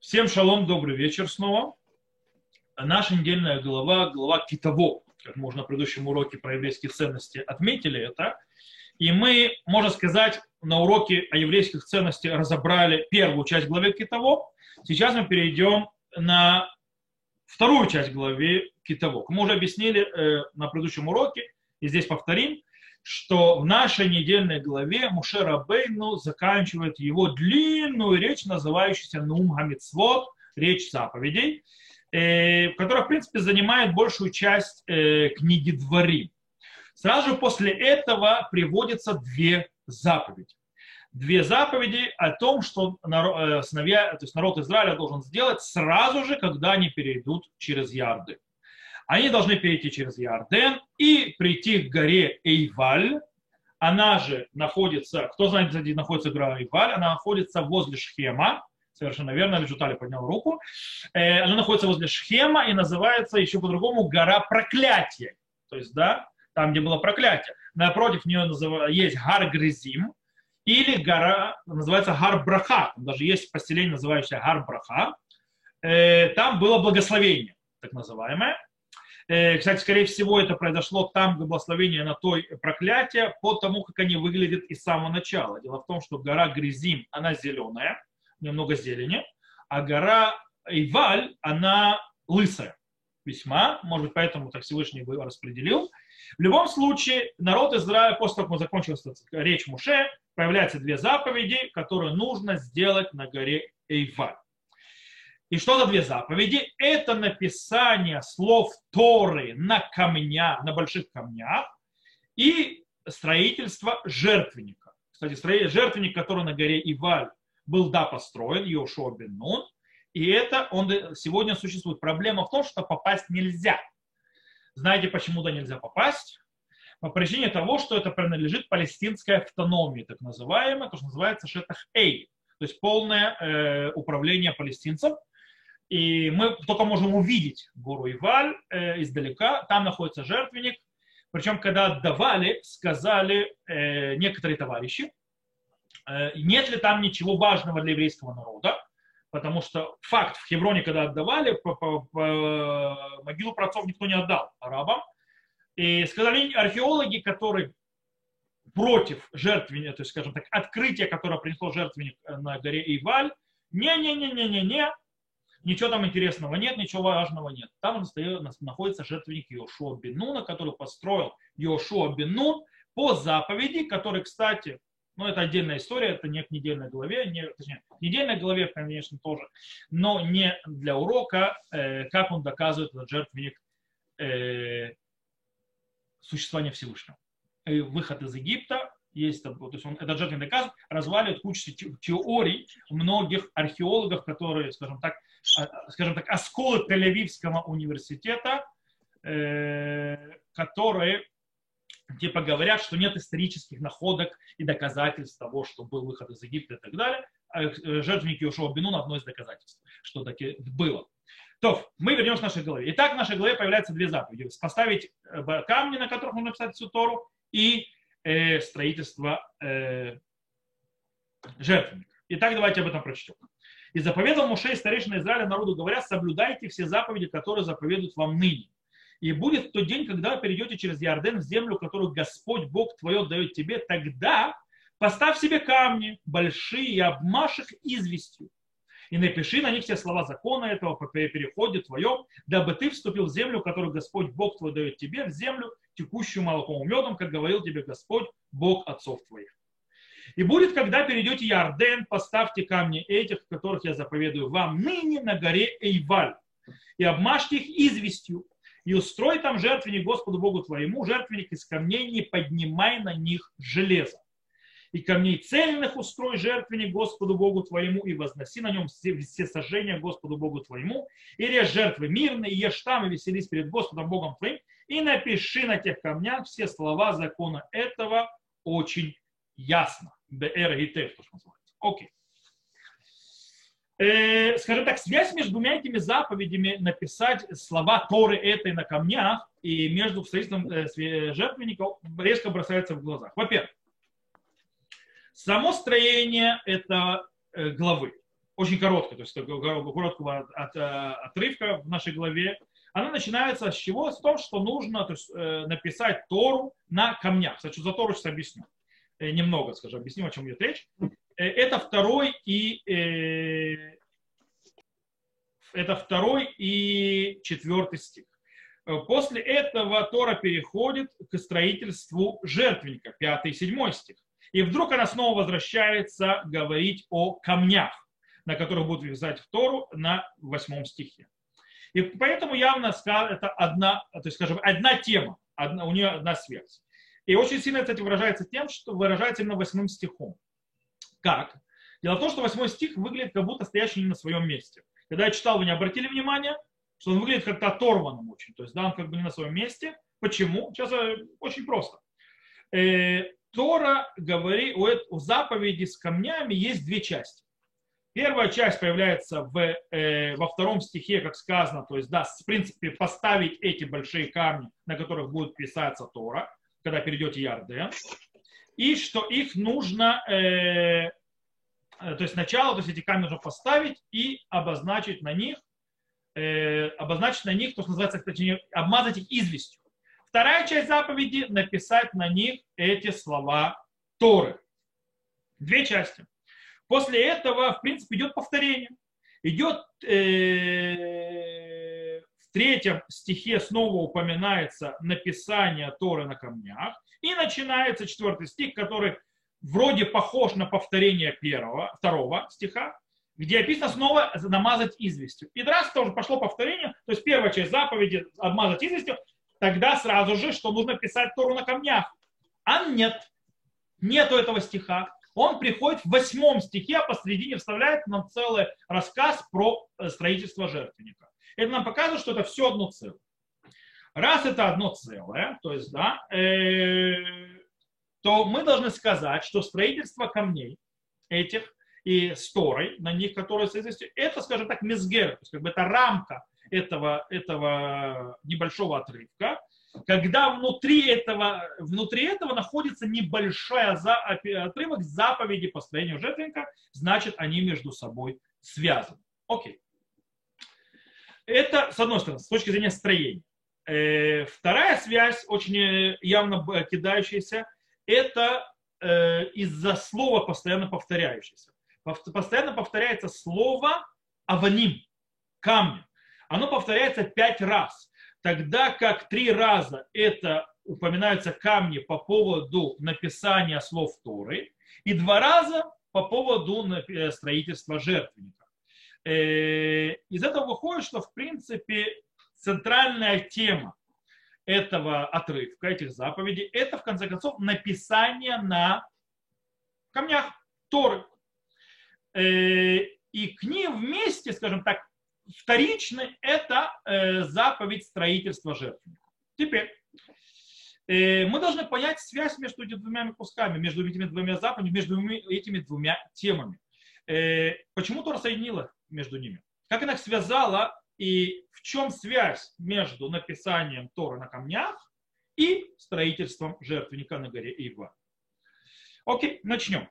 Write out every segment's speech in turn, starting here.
Всем шалом, добрый вечер снова. Наша недельная глава, глава Китово, как мы уже на предыдущем уроке про еврейские ценности отметили это. И мы, можно сказать, на уроке о еврейских ценностях разобрали первую часть главы Китово. Сейчас мы перейдем на вторую часть главы Китово. Мы уже объяснили э, на предыдущем уроке, и здесь повторим, что в нашей недельной главе Муше Рабейну заканчивает его длинную речь, называющуюся Нум Хамицвод, речь заповедей, э, которая, в принципе, занимает большую часть э, книги Двори. Сразу после этого приводятся две заповеди. Две заповеди о том, что народ, э, то есть народ Израиля должен сделать сразу же, когда они перейдут через Ярды. Они должны перейти через Ярден и прийти к горе Эйваль. Она же находится, кто знает, где находится гора Эйваль, она находится возле Шхема. Совершенно верно, Лежутали поднял руку. Э, она находится возле Шхема и называется еще по-другому гора проклятия. То есть, да, там, где было проклятие. Напротив нее есть Гар Гризим, или гора, называется Гар Браха. Там даже есть поселение, называющееся Гар Браха. Э, там было благословение, так называемое. Э, кстати, скорее всего, это произошло там благословение на той проклятие по тому, как они выглядят из самого начала. Дело в том, что гора Гризим, она зеленая, немного зелени, а гора Иваль, она лысая весьма, может быть, поэтому так Всевышний его распределил. В любом случае, народ Израиля, после того, как закончилась речь Муше, появляются две заповеди, которые нужно сделать на горе Эйваль. И что за две заповеди? Это написание слов Торы на камнях, на больших камнях и строительство жертвенника. Кстати, жертвенник, который на горе Иваль был, да, построен, Йошуа бен Нун, и это он сегодня существует. Проблема в том, что попасть нельзя. Знаете, почему туда нельзя попасть? По причине того, что это принадлежит палестинской автономии, так называемой, то, что называется Шетах Эй, то есть полное э, управление палестинцев – и мы только можем увидеть гору Иваль э, издалека. Там находится жертвенник. Причем, когда отдавали, сказали э, некоторые товарищи, э, нет ли там ничего важного для еврейского народа, потому что факт, в Хевроне, когда отдавали, по, по, по, могилу праотцов никто не отдал арабам. И сказали археологи, которые против жертвенника, то есть, скажем так, открытия, которое принесло жертвенник на горе Иваль, не-не-не-не-не-не, ничего там интересного нет, ничего важного нет. Там находится жертвенник Йошуа Бенуна, который построил Йошуа Бенун по заповеди, который, кстати, ну, это отдельная история, это не к недельной главе, не, точнее, к недельной главе, конечно, тоже, но не для урока, э, как он доказывает этот жертвенник э, существования Всевышнего. И выход из Египта, есть, то есть он, этот жертвенный доказывает, разваливает кучу теорий многих археологов, которые, скажем так, скажем так, осколы Тель-Авивского университета, э, которые типа говорят, что нет исторических находок и доказательств того, что был выход из Египта и так далее. А э, жертвенник Иошуа Бенун одно из доказательств, что таки было. То, мы вернемся к нашей голове. Итак, в нашей голове появляются две заповеди. Поставить э, камни, на которых нужно написать всю Тору, и э, строительство э, жертвенника. Итак, давайте об этом прочтем. И заповедал Муше и старейшина Израиля народу, говоря, соблюдайте все заповеди, которые заповедуют вам ныне. И будет тот день, когда вы перейдете через Ярден в землю, которую Господь Бог твое дает тебе, тогда поставь себе камни большие и обмашь их известью. И напиши на них все слова закона этого по переходе твоем, дабы ты вступил в землю, которую Господь Бог твой дает тебе, в землю, текущую молоком и медом, как говорил тебе Господь, Бог отцов твоих. И будет, когда перейдете Ярден, поставьте камни этих, которых я заповедую вам ныне на горе Эйваль, и обмажьте их известью, и устрой там жертвенник Господу Богу твоему, жертвенник из камней, не поднимай на них железо. И камней цельных устрой жертвенник Господу Богу твоему, и возноси на нем все, сожжения Господу Богу твоему, и режь жертвы мирные, и ешь там, и веселись перед Господом Богом твоим, и напиши на тех камнях все слова закона этого очень ясно. БР и Т, то, что называется. Окей. Э, скажем так, связь между двумя этими заповедями написать слова Торы этой на камнях и между строительством э, жертвенников резко бросается в глазах. Во-первых, само строение это э, главы. очень короткая, то есть короткого от, от, отрывка в нашей главе, она начинается с чего? С того, что нужно то есть, э, написать Тору на камнях. Кстати, за Тору сейчас объясню. Э, немного, скажем, объясню, о чем идет речь. Э, это второй и э, это второй и четвертый стих. После этого Тора переходит к строительству жертвенника, пятый и седьмой стих. И вдруг она снова возвращается говорить о камнях, на которых будут вязать в Тору на восьмом стихе. И поэтому явно это одна, то есть, скажем, одна тема, одна, у нее одна связь. И очень сильно, кстати, выражается тем, что выражается именно восьмым стихом. Как? Дело в том, что восьмой стих выглядит как будто стоящий не на своем месте. Когда я читал, вы не обратили внимания, что он выглядит как-то оторванным очень. То есть, да, он как бы не на своем месте. Почему? Сейчас э, очень просто. Э, Тора говорит, у заповеди с камнями есть две части. Первая часть появляется в, э, во втором стихе, как сказано, то есть, да, в принципе, поставить эти большие камни, на которых будет писаться Тора, когда перейдете Ярден, и что их нужно, э, э, то есть сначала, то есть эти камни нужно поставить и обозначить на них, э, обозначить на них, то, что называется, точнее, обмазать их известью. Вторая часть заповеди – написать на них эти слова Торы. Две части. После этого, в принципе, идет повторение. Идет э, в третьем стихе снова упоминается написание Торы на камнях. И начинается четвертый стих, который вроде похож на повторение первого, второго стиха, где описано снова намазать известью. И раз тоже пошло повторение, то есть первая часть заповеди обмазать известью, тогда сразу же, что нужно писать Тору на камнях. А нет, нету этого стиха он приходит в восьмом стихе, а посредине вставляет нам целый рассказ про э, строительство жертвенника. Это нам показывает, что это все одно целое. Раз это одно целое, то есть, да, э, то мы должны сказать, что строительство камней этих и сторой на них, которые соответствуют, это, скажем так, мизгер, то есть как бы это рамка этого, этого небольшого отрывка, когда внутри этого, внутри этого находится небольшой отрывок заповеди построения жертвенника, значит, они между собой связаны. Окей. Это, с одной стороны, с точки зрения строения. Э, вторая связь, очень э, явно кидающаяся, это э, из-за слова постоянно повторяющееся. Постоянно повторяется слово аваним, камни. Оно повторяется пять раз тогда как три раза это упоминаются камни по поводу написания слов Торы, и два раза по поводу строительства жертвенника. Э, из этого выходит, что в принципе центральная тема этого отрывка, этих заповедей, это в конце концов написание на камнях Торы. Э, и к ним вместе, скажем так, вторичный – это э, заповедь строительства жертвенника. Теперь, мы должны понять связь между этими двумя кусками, между этими двумя заповедями, между этими двумя темами. Почему Тора соединила между ними? Как она их связала и в чем связь между написанием Тора на камнях и строительством жертвенника на горе Ива? Окей, начнем.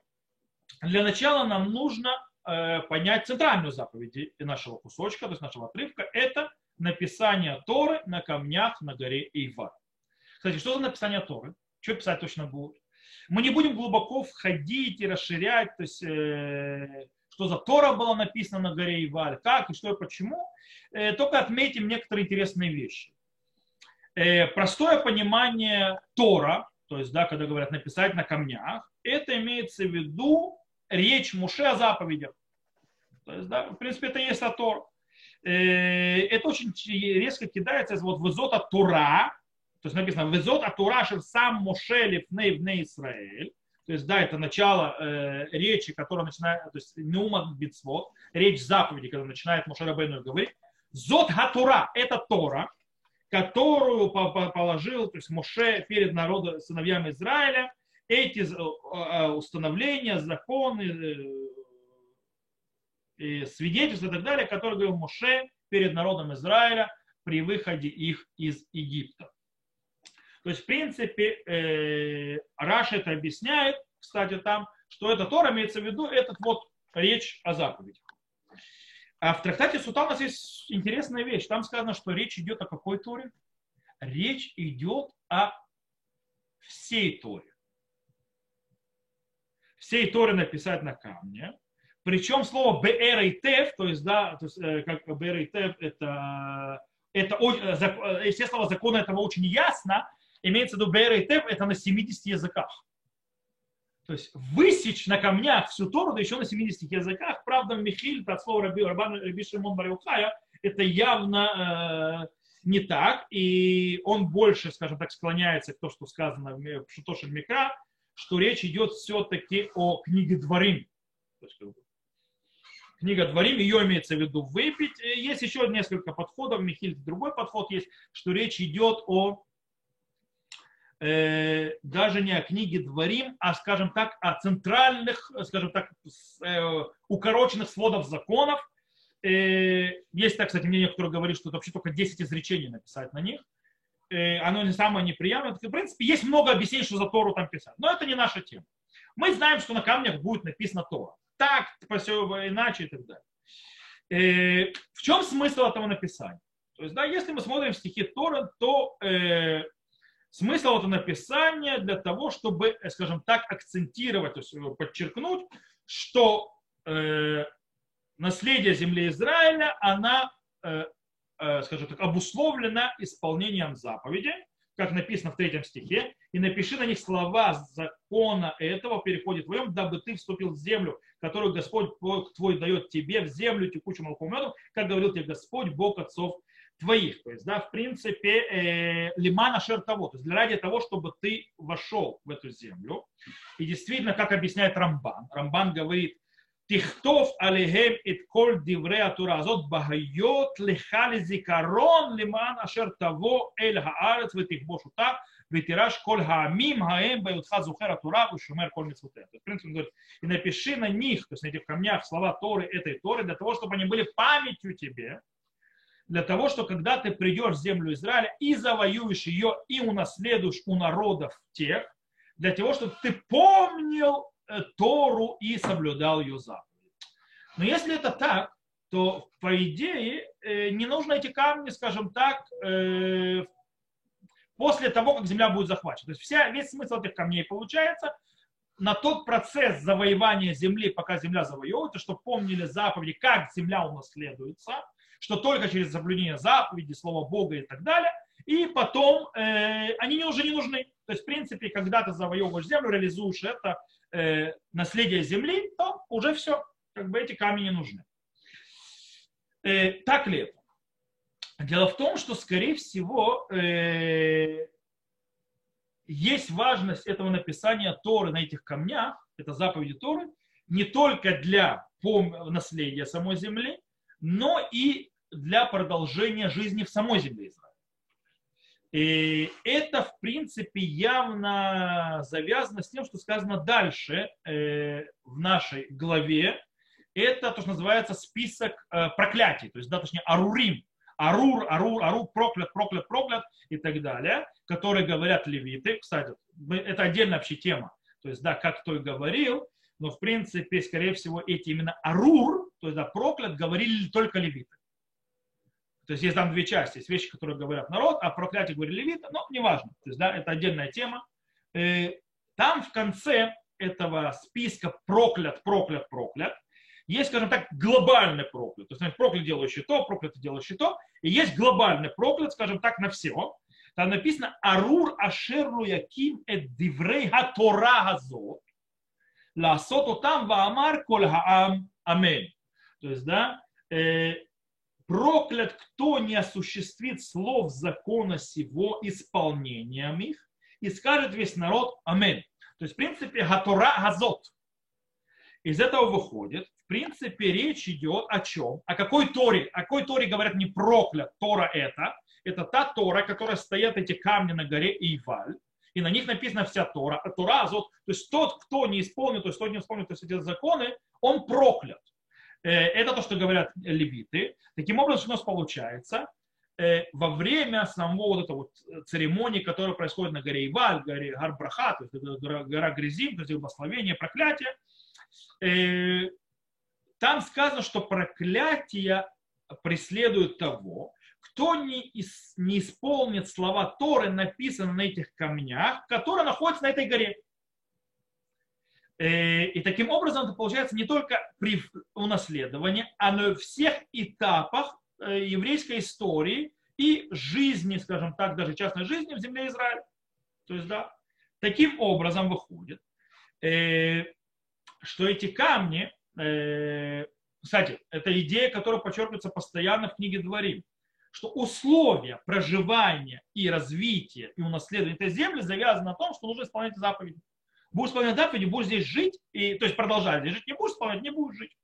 Для начала нам нужно Э, понять центральную заповедь нашего кусочка, то есть нашего отрывка, это написание Торы на камнях на горе Ива. Кстати, что за написание Торы? Что писать точно будет? Мы не будем глубоко входить и расширять, то есть, э, что за Тора было написано на горе Иваль, как и что и почему. Э, только отметим некоторые интересные вещи. Э, простое понимание Тора, то есть, да, когда говорят написать на камнях, это имеется в виду речь Муше о заповедях. То есть, да, в принципе, это и есть Атор. Э, это очень резко кидается вот вызота Тура, то есть написано вызот от Тура, сам Моше лифней вне Израиль. То есть, да, это начало э, речи, которая начинает, то есть Нума Бицвот, речь заповеди, когда начинает Моше Рабейну говорить. Зот Хатура – это Тора, которую положил то есть Моше перед народом, сыновьями Израиля, эти э, установления, законы, и свидетельства и так далее, которые говорил Моше перед народом Израиля при выходе их из Египта. То есть, в принципе, э, Раша это объясняет, кстати, там, что это Тора имеется в виду, этот вот речь о заповедях. А в трактате Сута у нас есть интересная вещь. Там сказано, что речь идет о какой Торе? Речь идет о всей Торе. Всей Торе написать на камне. Причем слово БР и ТЕФ, то есть, да, то есть, э, как БР и ТЕФ, это, это, э, если слово закона этого очень ясно, имеется в виду БР и ТЕФ, это на 70 языках. То есть высечь на камнях всю Тору, да еще на 70 языках. Правда, Михиль, от слова Раби, Раби Шимон Бариухая, это явно э, не так. И он больше, скажем так, склоняется к тому, что сказано в Шутошель Микра, что речь идет все-таки о книге Дворим. Книга Дворим, ее имеется в виду выпить. Есть еще несколько подходов, Михиль, другой подход есть, что речь идет о э, даже не о книге Дворим, а, скажем так, о центральных, скажем так, э, укороченных сводов законов. Э, есть, так, кстати, мнение, которое говорит, что это вообще только 10 изречений написать на них. Э, оно не самое неприятное. В принципе, есть много объяснений, что за Тору там писать. Но это не наша тема. Мы знаем, что на камнях будет написано Тора. Так, иначе и так далее. Э, в чем смысл этого написания? То есть, да, если мы смотрим стихи Тора, то э, Смысл этого написания для того, чтобы, э, скажем так, акцентировать, э, подчеркнуть, что э, наследие земли Израиля, она, э, э, скажем так, обусловлена исполнением заповеди, как написано в третьем стихе, и напиши на них слова закона этого, переходит твоем, дабы ты вступил в землю, которую Господь Бог твой дает тебе, в землю текучую молоком медом, как говорил тебе Господь, Бог отцов твоих. То есть, да, в принципе, э, лимана шертово, то есть для ради того, чтобы ты вошел в эту землю. И действительно, как объясняет Рамбан, Рамбан говорит, Тихтов алихем ит коль дивре атуразот бахайот лихали зикарон лиман ашер того эль хаарец ветихбошута ветираж коль хаамим хаэм баютха зухер атура шумер коль митсуте. В принципе, он говорит, и напиши на них, то есть на этих камнях слова Торы этой Торы, для того, чтобы они были памятью тебе, для того, что когда ты придешь в землю Израиля и завоюешь ее и унаследуешь у народов тех, для того, чтобы ты помнил э, Тору и соблюдал ее заповеди. Но если это так, то по идее э, не нужно эти камни, скажем так, э, после того, как земля будет захвачена. То есть вся, весь смысл этих камней получается на тот процесс завоевания земли, пока земля завоевывается, чтобы помнили заповеди, как земля унаследуется – что только через соблюдение заповеди, слова Бога и так далее, и потом э, они уже не нужны. То есть, в принципе, когда ты завоевываешь землю, реализуешь это э, наследие земли, то уже все, как бы эти камни не нужны. Э, так ли это? Дело в том, что, скорее всего, э, есть важность этого написания Торы на этих камнях, это заповеди Торы, не только для наследия самой земли, но и для продолжения жизни в самой земле Израиля. И это, в принципе, явно завязано с тем, что сказано дальше э, в нашей главе. Это то, что называется список э, проклятий, то есть, да, точнее, арурим. Арур, арур, арур, проклят, проклят, проклят и так далее, которые говорят левиты. Кстати, это отдельная вообще тема. То есть, да, как кто и говорил, но в принципе, скорее всего, эти именно арур, то есть да, проклят, говорили только левиты. То есть есть там две части, есть вещи, которые говорят народ, а проклятие говорили левиты, но неважно. То есть, да, это отдельная тема. Э, там в конце этого списка проклят, проклят, проклят, есть, скажем так, глобальный проклят. То есть проклят делающий то, проклят делающий то. И есть глобальный проклят, скажем так, на все. Там написано «Арур ашеру яким эд диврей ха Тора газот» ласот там ваамар коль хаам амен. То есть, да, э, проклят, кто не осуществит слов закона сего исполнением их, и скажет весь народ амен. То есть, в принципе, гатора газот. Из этого выходит, в принципе, речь идет о чем? О какой Торе? О какой Торе говорят не проклят, Тора это. Это та Тора, которая стоят эти камни на горе Иваль и на них написана вся Тора. А Тора, азот, то есть тот, кто не исполнит, то есть тот не исполнит то есть эти законы, он проклят. Э, это то, что говорят левиты. Таким образом, что у нас получается, э, во время самого вот этого вот церемонии, которая происходит на горе Иваль, горе Гарбраха, то есть гора, гора Грязим, то есть благословение, проклятие, э, там сказано, что проклятие преследует того, кто не, ис, не исполнит слова Торы, написанные на этих камнях, которые находятся на этой горе. Э, и таким образом это получается не только при унаследовании, а на всех этапах э, еврейской истории и жизни, скажем так, даже частной жизни в земле Израиля. То есть, да, таким образом выходит, э, что эти камни, кстати, это идея, которая подчеркивается постоянно в книге Дворим, что условия проживания и развития и унаследования этой земли завязаны на том, что нужно исполнять заповеди. Будешь исполнять заповеди, будешь здесь жить, и, то есть продолжать здесь жить, не будешь исполнять, не будешь жить.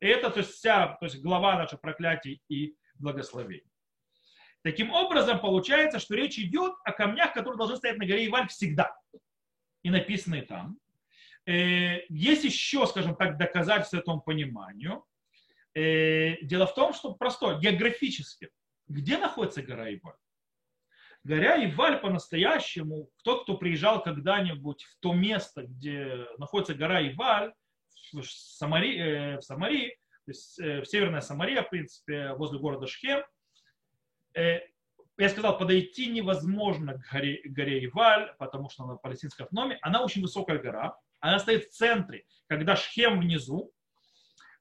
И это то есть, вся то есть, глава наших проклятий и благословений. Таким образом, получается, что речь идет о камнях, которые должны стоять на горе Иваль всегда. И написанные там. Э, есть еще, скажем так, доказательства этому пониманию. Э, дело в том, что простое, географически. Где находится гора Иваль? Гора Иваль по-настоящему, тот, кто приезжал когда-нибудь в то место, где находится гора Иваль, в Самарии, э, в Самарии то есть э, в Северная Самария, в принципе, возле города Шхем, э, я сказал, подойти невозможно к горе, горе Иваль, потому что она в палестинской. Она очень высокая гора. Она стоит в центре, когда Шхем внизу.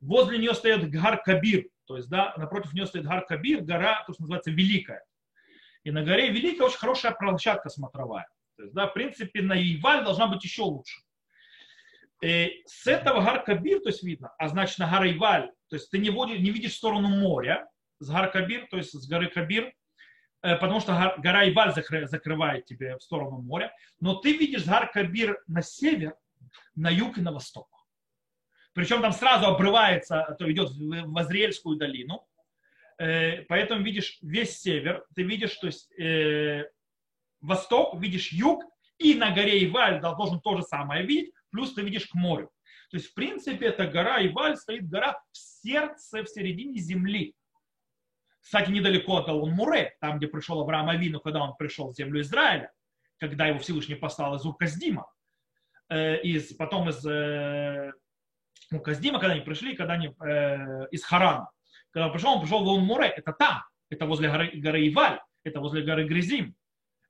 Возле нее стоит Гар Кабир, то есть да, напротив нее стоит Гар Кабир, гора, то, что называется Великая. И на горе Великая очень хорошая площадка смотровая. То есть, да, в принципе, на Иваль должна быть еще лучше. И э, с этого Гар Кабир, то есть видно, а значит на гора Иваль, то есть ты не, водишь, не видишь в сторону моря, с Гар Кабир, то есть с горы Кабир, э, потому что гора Иваль закрывает тебе в сторону моря, но ты видишь Гар Кабир на север, на юг и на восток. Причем там сразу обрывается, то идет в Возрельскую долину, Э, поэтому видишь весь север, ты видишь, то есть э, восток, видишь юг, и на горе Иваль должен то же самое видеть, плюс ты видишь к морю. То есть, в принципе, эта гора Иваль стоит гора в сердце, в середине земли. Кстати, недалеко от Алон-Муре, там, где пришел Авраам Авину, когда он пришел в землю Израиля, когда его Всевышний послал из Указдима, э, из, потом из э, Указдима, когда они пришли, когда они э, из Харана. Когда он пришел, он пришел в Лон-Море, это там, это возле горы, горы Иваль, это возле горы Гризим.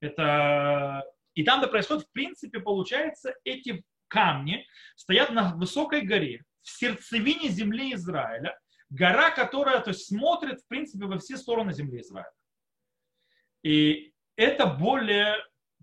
Это... И там, где происходит, в принципе, получается, эти камни стоят на высокой горе, в сердцевине земли Израиля, гора, которая то есть, смотрит, в принципе, во все стороны земли Израиля. И это более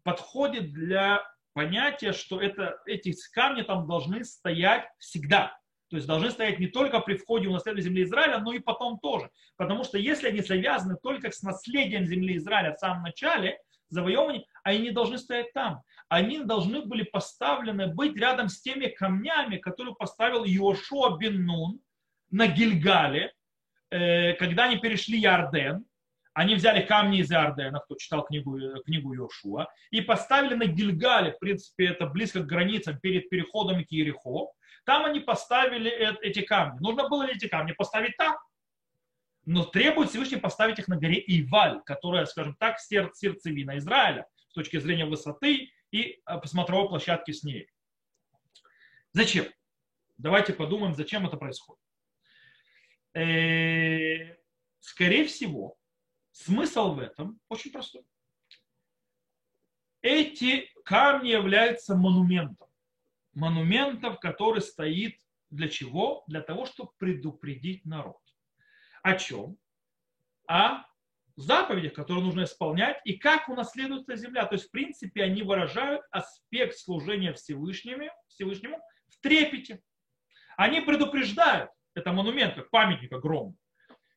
подходит для понятия, что это, эти камни там должны стоять всегда. То есть должны стоять не только при входе в наследие земли Израиля, но и потом тоже. Потому что если они завязаны только с наследием земли Израиля в самом начале завоевания, они не должны стоять там. Они должны были поставлены быть рядом с теми камнями, которые поставил Йошуа бен Нун на Гильгале, э, когда они перешли Ярден. Они взяли камни из Иордена, кто читал книгу, книгу Йошуа, и поставили на Гильгале, в принципе, это близко к границам перед переходом к Ерехо, там они поставили эти камни. Нужно было ли эти камни поставить там? Но требует Всевышний поставить их на горе Иваль, которая, скажем так, сердцевина Израиля с точки зрения высоты и э, смотровой площадки с ней. Зачем? Давайте подумаем, зачем это происходит. Э, скорее всего, смысл в этом очень простой. Эти камни являются монументом монументов, который стоит для чего? Для того, чтобы предупредить народ. О чем? О заповедях, которые нужно исполнять, и как унаследуется земля. То есть, в принципе, они выражают аспект служения Всевышнему, Всевышнему в трепете. Они предупреждают, это монумент, как памятник огромный.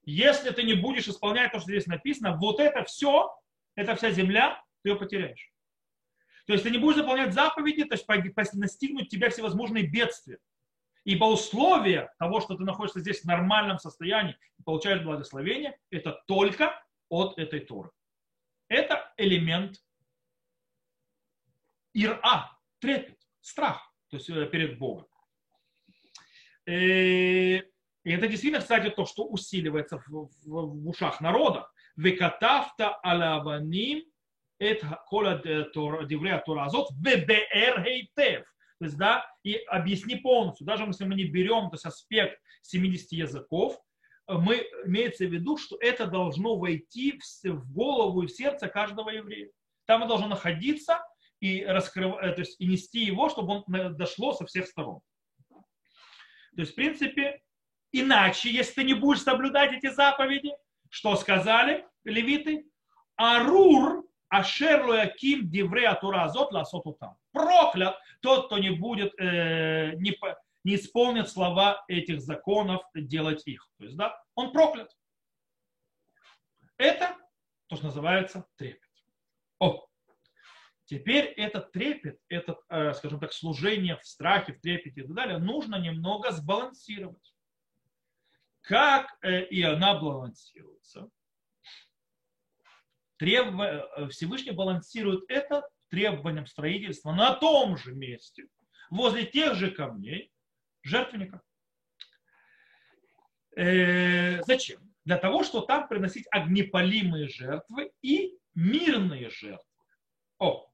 Если ты не будешь исполнять то, что здесь написано, вот это все, это вся земля, ты ее потеряешь. То есть ты не будешь выполнять заповеди, то есть настигнуть тебя всевозможные бедствия. Ибо условие того, что ты находишься здесь в нормальном состоянии и получаешь благословение, это только от этой Торы. Это элемент ира, трепет, страх, то есть э, перед Богом. Э, и это действительно, кстати, то, что усиливается в ушах народа. Векатафта алаваним את כל דברי התורה הזאת, ובאר היטב. то есть, да, и объясни полностью, даже если мы не берем, то есть аспект 70 языков, мы, имеется в виду, что это должно войти в, в голову и в сердце каждого еврея. Там оно должно находиться и, раскрыв, то есть, и нести его, чтобы он дошло со всех сторон. То есть, в принципе, иначе, если ты не будешь соблюдать эти заповеди, что сказали левиты? Арур Ашер Лояким Дивре Атура Азот Ласоту там. Проклят тот, кто не будет, э, не, не исполнит слова этих законов, делать их. То есть, да, он проклят. Это то, что называется трепет. О, теперь этот трепет, этот, э, скажем так, служение в страхе, в трепете и так далее, нужно немного сбалансировать. Как э, и она балансируется? Треб... Э, Всевышний балансирует это требованием строительства на том же месте, возле тех же камней жертвенника. Э, зачем? Для того, чтобы там приносить огнепалимые жертвы и мирные жертвы. О,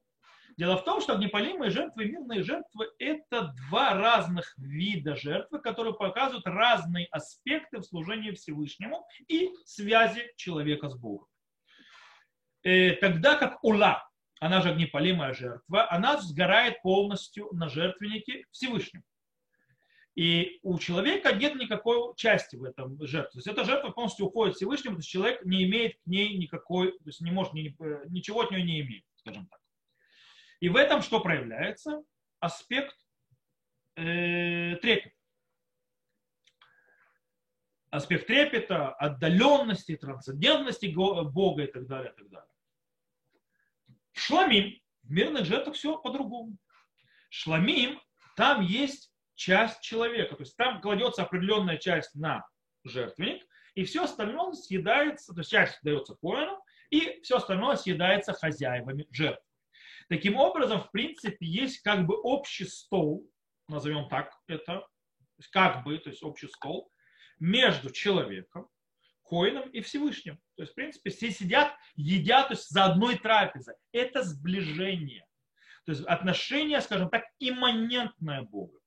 Дело в том, что огнепалимые жертвы и мирные жертвы – это два разных вида жертвы, которые показывают разные аспекты в служении Всевышнему и связи человека с Богом. Э, тогда как ула, она же огнепалимая жертва, она сгорает полностью на жертвеннике Всевышнему. И у человека нет никакой части в этом жертве. То есть эта жертва полностью уходит Всевышнему, то есть человек не имеет к ней никакой, то есть не может, ничего от нее не иметь, скажем так. И в этом что проявляется? Аспект э, трепета. Аспект трепета, отдаленности, трансцендентности Бога и так далее, и так далее. Шламим. В мирных жертвах все по-другому. Шламим, там есть часть человека. То есть там кладется определенная часть на жертвенник, и все остальное съедается, то есть часть дается коину, и все остальное съедается хозяевами жертв. Таким образом, в принципе, есть как бы общий стол, назовем так это, как бы, то есть общий стол между человеком, Коином и Всевышним. То есть, в принципе, все сидят, едят то есть, за одной трапезой. Это сближение. То есть отношение, скажем так, имманентное Богу.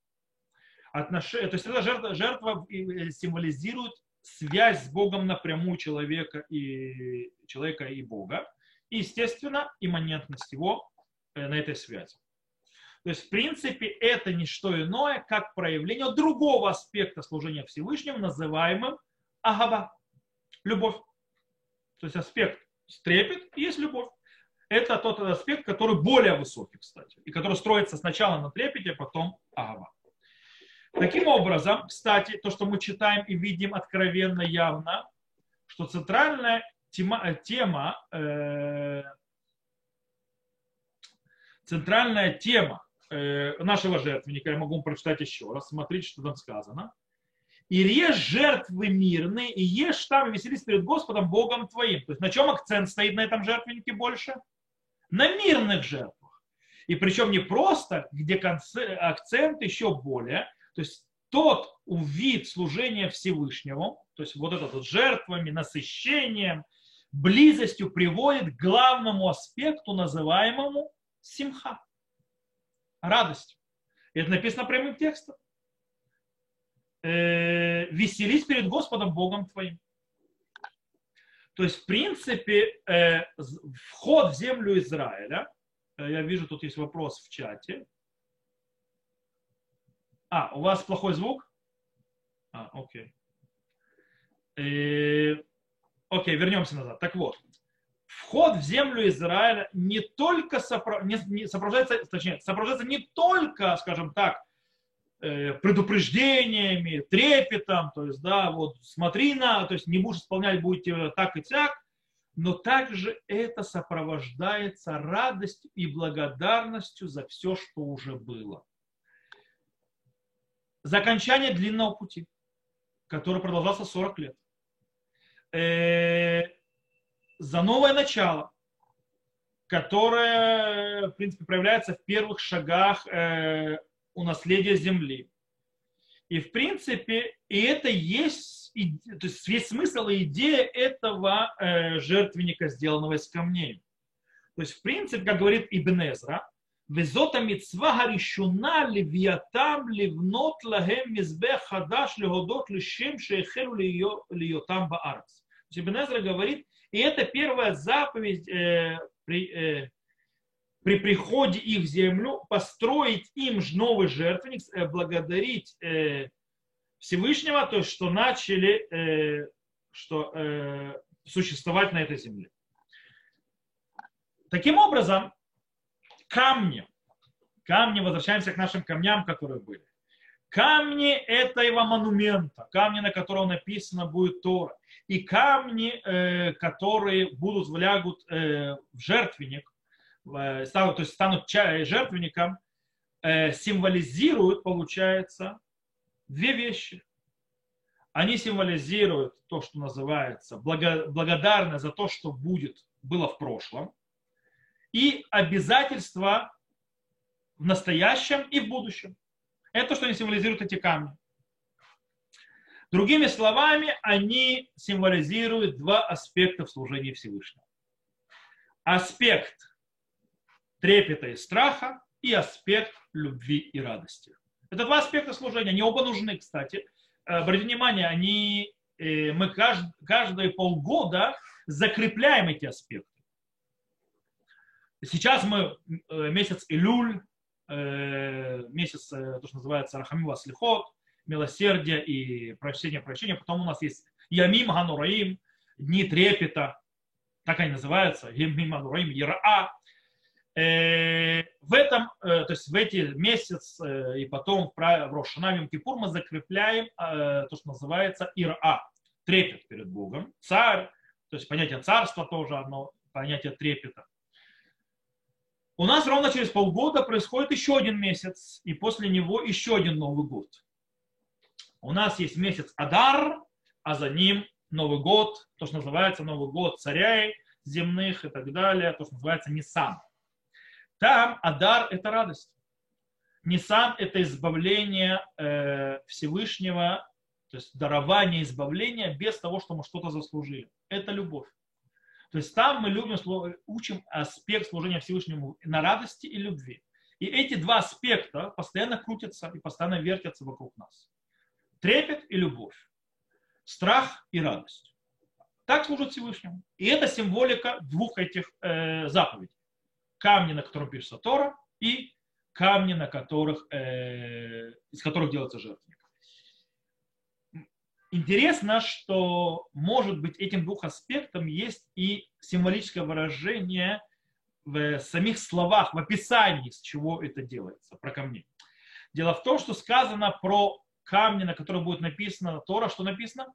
Отношение, то есть эта жертва, жертва э, символизирует связь с Богом напрямую человека и, человека и Бога. И, естественно, имманентность его э, на этой связи. То есть, в принципе, это не что иное, как проявление другого аспекта служения Всевышнему, называемым агаба любовь. То есть аспект трепет и есть любовь. Это тот аспект, который более высокий, кстати, и который строится сначала на трепете, а потом агава. Таким образом, кстати, то, что мы читаем и видим откровенно явно, что центральная тема, тема э, центральная тема э, нашего жертвенника, я могу прочитать еще раз, смотрите, что там сказано и режь жертвы мирные, и ешь там, и веселись перед Господом Богом твоим. То есть на чем акцент стоит на этом жертвеннике больше? На мирных жертвах. И причем не просто, где акцент еще более, то есть тот вид служения Всевышнему, то есть вот этот вот жертвами, насыщением, близостью приводит к главному аспекту, называемому симха, радость. Это написано прямым текстом э, веселись перед Господом Богом твоим. То есть, в принципе, э, вход в землю Израиля, э, я вижу, тут есть вопрос в чате. А, у вас плохой звук? А, окей. Э, окей, вернемся назад. Так вот, вход в землю Израиля не только сопро... не, не, сопровождается, точнее, сопровождается не только, скажем так, предупреждениями, трепетом, то есть, да, вот смотри на, то есть не будешь исполнять, будете так и так, но также это сопровождается радостью и благодарностью за все, что уже было. За окончание длинного пути, который продолжался 40 лет. Э, за новое начало, которое, в принципе, проявляется в первых шагах э, у наследия земли. И в принципе, и это есть, и, то есть весь смысл и идея этого э, жертвенника, сделанного из камней. То есть, в принципе, как говорит Ибнезра Везота митцва гаришуна левиатам ливнот лагем мизбе хадаш легодот лишем шехелу лиотам баарц. Ибн Эзра говорит, и это первая заповедь э, при, э, при приходе их в землю, построить им новый жертвенник, э, благодарить э, Всевышнего, то есть что начали э, что, существовать на этой земле. Таким образом, камни, камни, возвращаемся к нашим камням, которые были. Камни этого монумента, камни, на котором написано будет Тора, и камни, которые будут влягут в жертвенник, станут, то есть станут жертвенником, символизируют, получается, две вещи. Они символизируют то, что называется благодарность за то, что будет, было в прошлом, и обязательства в настоящем и в будущем. Это что они символизируют эти камни. Другими словами, они символизируют два аспекта в служении Всевышнего. Аспект трепета и страха и аспект любви и радости. Это два аспекта служения. Они оба нужны, кстати. Э, обратите внимание, они, э, мы каждые, каждые полгода закрепляем эти аспекты. Сейчас мы э, месяц Илюль, месяц, то, что называется Рахамим Васлихот, милосердие и прощение, прощения. Потом у нас есть Ямим Ганураим, дни трепета, так они называются, Ямим Ганураим, Яраа. В этом, то есть в эти месяц и потом в Рошанам Кипур мы закрепляем то, что называется Ира, трепет перед Богом, царь, то есть понятие царства тоже одно, понятие трепета. У нас ровно через полгода происходит еще один месяц, и после него еще один Новый год. У нас есть месяц Адар, а за ним Новый год, то, что называется Новый год царей земных и так далее, то, что называется Нисан. Там Адар – это радость. Нисан – это избавление э, Всевышнего, то есть дарование избавления без того, что мы что-то заслужили. Это любовь. То есть там мы любим, учим аспект служения Всевышнему на радости и любви. И эти два аспекта постоянно крутятся и постоянно вертятся вокруг нас. Трепет и любовь. Страх и радость. Так служат Всевышнему. И это символика двух этих э, заповедей. Камни, на котором пишется Тора, и камни, на которых, э, из которых делается жертвенник. Интересно, что, может быть, этим двух аспектам есть и символическое выражение в самих словах, в описании, с чего это делается, про камни. Дело в том, что сказано про камни, на которых будет написано Тора, что написано?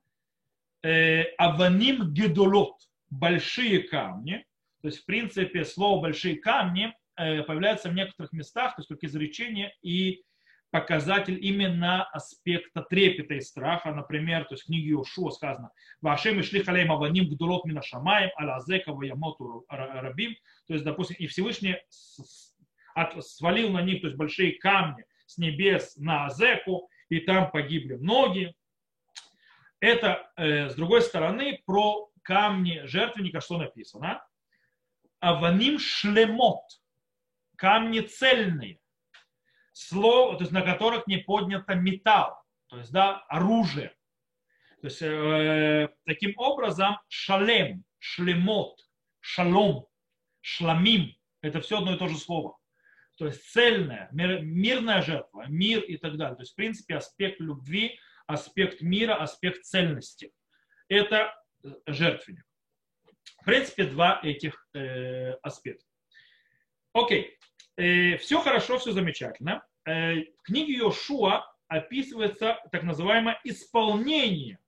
Э, Аваним гедолот, большие камни. То есть, в принципе, слово большие камни э, появляется в некоторых местах, то есть как изречение, и показатель именно аспекта трепета и страха. Например, то есть в книге Йошуа сказано «Вашем и шли халейм аваним гдулот мина шамаем, аля азека ямоту рабим». То есть, допустим, и Всевышний свалил на них то есть большие камни с небес на Азеку, и там погибли многие. Это, э, с другой стороны, про камни жертвенника что написано? Аваним шлемот. Камни цельные слов, то есть на которых не поднято металл, то есть да, оружие. То есть э, таким образом шалем, шлемот, шалом, шламим – это все одно и то же слово. То есть цельная, мир, мирная жертва, мир и так далее. То есть в принципе аспект любви, аспект мира, аспект цельности. Это жертвенник. В принципе два этих э, аспекта. Окей. Э, все хорошо, все замечательно. Э, в книге Йошуа описывается так называемое исполнение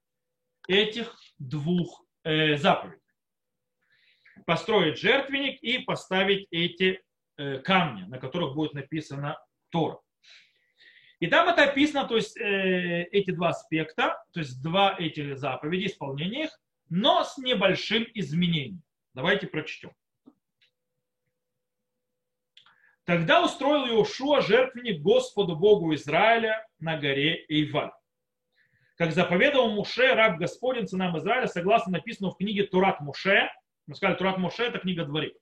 этих двух э, заповедей. Построить жертвенник и поставить эти камни, на которых будет написано Тора. И там это описано, то есть эти два аспекта, то есть два эти заповеди, исполнение их, но с небольшим изменением. Давайте прочтем. Тогда устроил Иошуа жертвенник Господу Богу Израиля на горе Эйваль. Как заповедовал Муше, раб Господень, сынам Израиля, согласно написанному в книге Турат Муше, мы сказали, Турат Муше – это книга дворей.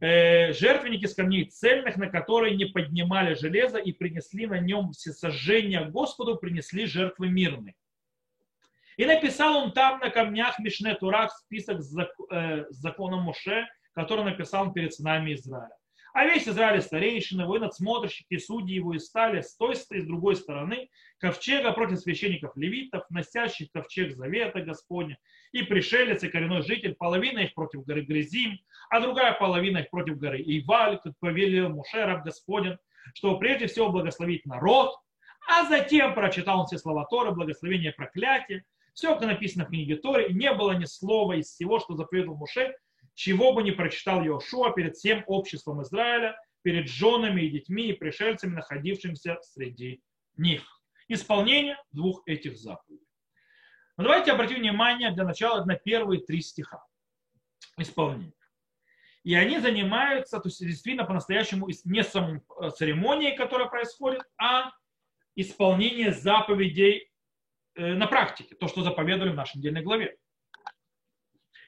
э, жертвенники с камней цельных, на которые не поднимали железо и принесли на нем всесожжение Господу, принесли жертвы мирные. И написал он там на камнях Мишне Турах список с э, законом Муше, который написал он перед сынами Израиля. А весь Израиль старейшины, вы надсмотрщики, судьи его и стали с той и с другой стороны ковчега против священников левитов, носящих ковчег завета Господня, и пришелец, и коренной житель, половина их против горы Грязим, а другая половина их против горы Иваль, как повелел Муше, раб Господень, чтобы прежде всего благословить народ, а затем прочитал он все слова Торы, благословение проклятие, все, как написано в книге Торы, не было ни слова из всего, что заповедовал Муше, чего бы не прочитал Йошуа перед всем обществом Израиля, перед женами и детьми и пришельцами, находившимися среди них. Исполнение двух этих заповедей. Но давайте обратим внимание для начала на первые три стиха. Исполнение. И они занимаются, то есть действительно по-настоящему не самой церемонией, которая происходит, а исполнение заповедей на практике, то, что заповедовали в нашей недельной главе.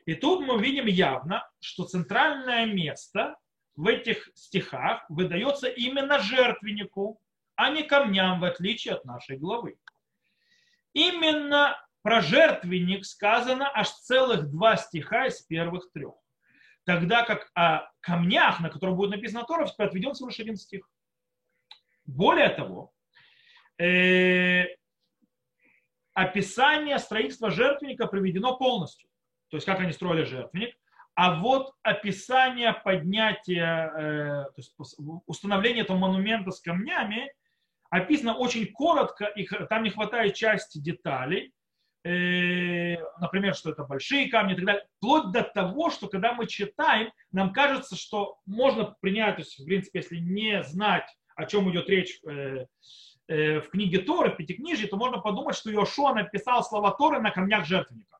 И тут мы видим явно, что центральное место в этих стихах выдается именно жертвеннику, а не камням, в отличие от нашей главы. Именно про жертвенник сказано аж целых два стиха из первых трех. Тогда как о камнях, на которых будет написано Тора, отведен всего лишь один стих. Более того, э, описание строительства жертвенника приведено полностью. То есть как они строили жертвенник, а вот описание поднятия, э, то есть установления этого монумента с камнями описано очень коротко, и там не хватает части деталей, э, например, что это большие камни и так далее, вплоть до того, что когда мы читаем, нам кажется, что можно принять, то есть, в принципе, если не знать, о чем идет речь э, в книге Торы, в Пятикнижии, то можно подумать, что Йошуа написал слова Торы на камнях жертвенника.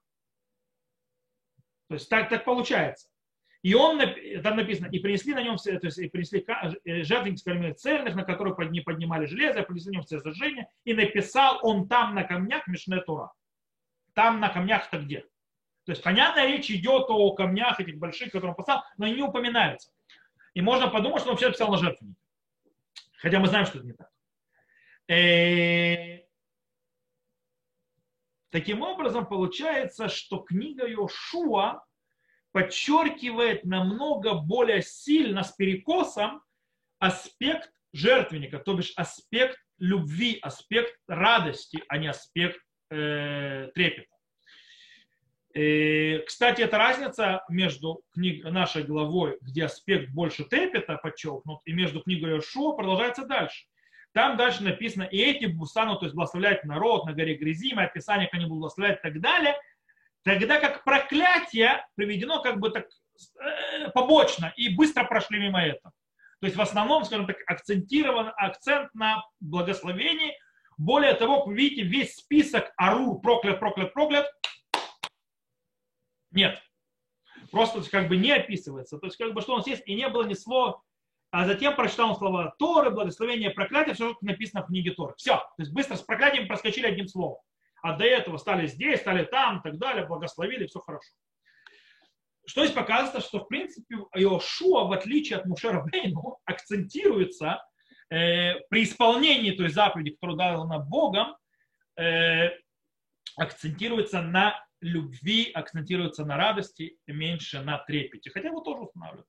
То есть так, так получается. И он, там написано, и принесли на нем, то есть и принесли э, жертвенник с цельных, на которых не поднимали железо, принесли на нем все зажжения, и написал он там на камнях Мишне Тура. Там на камнях-то где? То есть, понятно, речь идет о камнях этих больших, которые он поставил, но они не упоминаются. И можно подумать, что он вообще писал на жертвеннике. Хотя мы знаем, что это не так. Э, Таким образом, получается, что книга Йошуа подчеркивает намного более сильно с перекосом аспект жертвенника, то бишь аспект любви, аспект радости, а не аспект э, трепета. И, кстати, эта разница между книг, нашей главой, где аспект больше трепета подчеркнут, и между книгой Йошуа продолжается дальше. Там дальше написано, и эти станут, то есть благословлять народ на горе Грязима, описание, как они будут благословлять и так далее, тогда как проклятие приведено как бы так э, побочно и быстро прошли мимо этого. То есть в основном, скажем так, акцентирован акцент на благословении. Более того, вы видите, весь список арур, проклят, проклят, проклят, нет. Просто как бы не описывается. То есть как бы что у нас есть, и не было ни слова а затем прочитал слова Торы, благословение, проклятие, все, что написано в книге Торы. Все. То есть быстро с проклятием проскочили одним словом. А до этого стали здесь, стали там, и так далее, благословили, все хорошо. Что здесь показывается, что в принципе Иошуа, в отличие от Мушера Бейну, акцентируется э, при исполнении той заповеди, которую дал на Богом, э, акцентируется на любви, акцентируется на радости, меньше на трепете. Хотя его тоже устанавливают.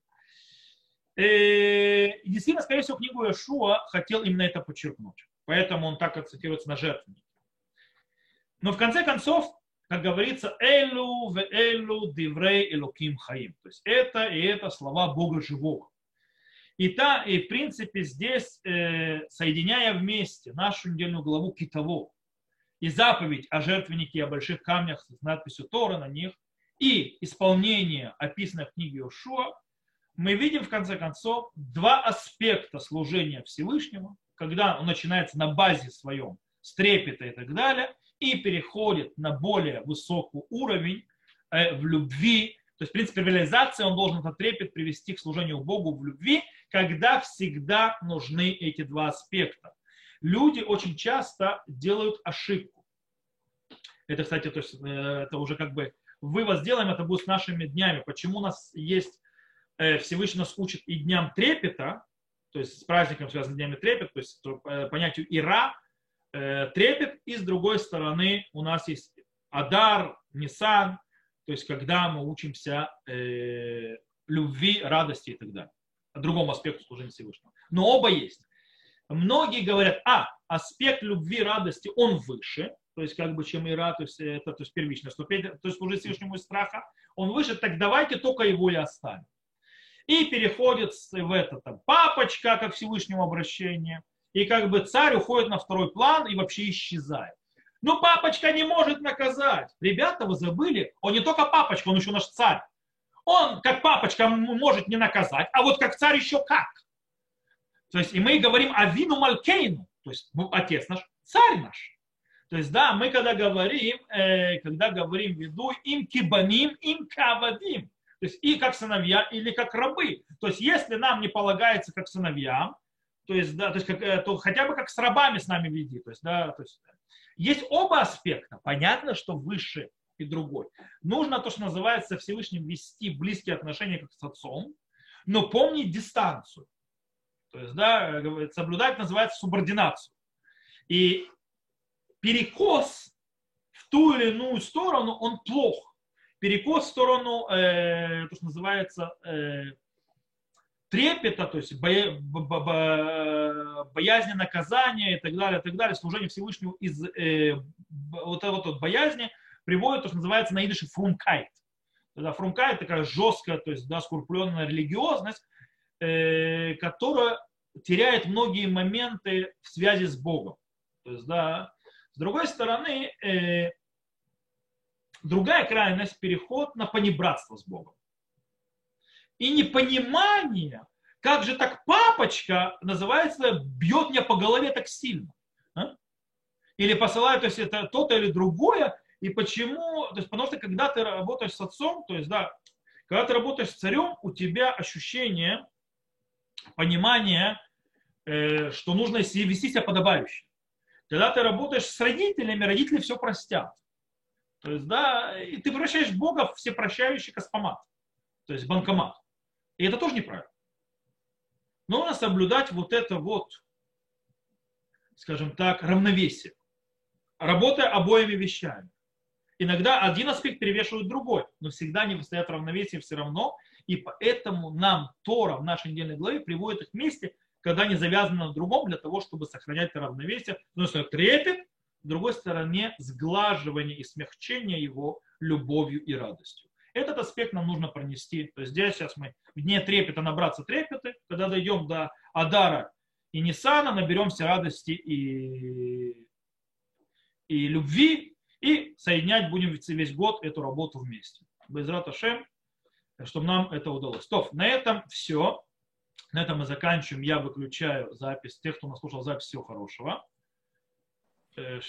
Э, действительно, скорее всего, книгу Иошуа хотел именно это подчеркнуть. Поэтому он так акцентируется на жертвеннике. Но в конце концов, как говорится, элу в элу диврей элуким хаим. То есть это и это слова Бога живого. И, та, и в принципе здесь, э, соединяя вместе нашу недельную главу Китово и заповедь о жертвеннике и о больших камнях с надписью Тора на них, и исполнение, описанное в книге Иошуа, мы видим в конце концов два аспекта служения Всевышнему, когда он начинается на базе своем с трепета и так далее, и переходит на более высокий уровень э, в любви. То есть, в принципе, реализация он должен этот трепет привести к служению Богу в любви, когда всегда нужны эти два аспекта. Люди очень часто делают ошибку. Это, кстати, то есть, э, это уже как бы вывод сделаем, это будет с нашими днями. Почему у нас есть Всевышний нас учит и дням трепета, то есть с праздником связанным с днями трепет, то есть э, понятию ира, э, трепет, и с другой стороны у нас есть Адар, Нисан, то есть когда мы учимся э, любви, радости и так далее. О другом аспекту служения Всевышнего. Но оба есть. Многие говорят, а, аспект любви, радости, он выше, то есть как бы чем ира, то есть это то есть первичная ступень, то есть служить Всевышнему из страха, он выше, так давайте только его и оставим. И переходит в это там папочка, как Всевышнему обращение, и как бы царь уходит на второй план и вообще исчезает. Ну, папочка не может наказать. Ребята, вы забыли, он не только папочка, он еще наш царь. Он, как папочка, может не наказать, а вот как царь еще как. То есть, и мы говорим о вину Малькейну, то есть ну, отец наш, царь наш. То есть, да, мы когда говорим, э, когда говорим виду им кибаним, им кавадим, то есть и как сыновья или как рабы. То есть, если нам не полагается как сыновьям, то есть, да, то, есть как, э, то хотя бы как с рабами с нами веди. То есть, да, то есть, есть оба аспекта. Понятно, что выше и другой. Нужно то, что называется Всевышним вести близкие отношения как с отцом, но помнить дистанцию. То есть, да, соблюдать называется субординацию. И перекос в ту или иную сторону, он плох. Перекос в сторону, э, то, что называется, э, трепета, то есть боя, боязни наказания и так далее, и так далее, служение Всевышнему из э, вот этой вот боязни приводит то, что называется на идыше фрумкайт. Тогда фрумкайт такая жесткая, то есть да, скрупленная религиозность, э, которая теряет многие моменты в связи с Богом. То есть, да, с другой стороны, э, другая крайность – переход на понебратство с Богом. И непонимание, как же так папочка, называется, бьет меня по голове так сильно. А? Или посылает, то есть это то-то или другое, и почему, то есть потому что когда ты работаешь с отцом, то есть да, когда ты работаешь с царем, у тебя ощущение, понимание, э, что нужно вести себя подобающе. Когда ты работаешь с родителями, родители все простят. То есть, да, и ты превращаешь Бога в всепрощающий космомат, то есть банкомат. И это тоже неправильно. Но нужно соблюдать вот это вот, скажем так, равновесие, работая обоими вещами. Иногда один аспект перевешивает другой, но всегда не стоят равновесие все равно. И поэтому нам Тора в нашей недельной главе приводит их вместе – когда они завязаны на другом для того, чтобы сохранять равновесие. С одной стороны, трепет, с другой стороны, сглаживание и смягчение его любовью и радостью. Этот аспект нам нужно пронести. То есть здесь сейчас мы в дне трепета набраться трепеты, когда дойдем до Адара и Нисана, наберемся радости и, и любви, и соединять будем весь год эту работу вместе. Без Раташем, чтобы нам это удалось. То, на этом все. На этом мы заканчиваем. Я выключаю запись. Тех, кто нас слушал запись, всего хорошего. Э,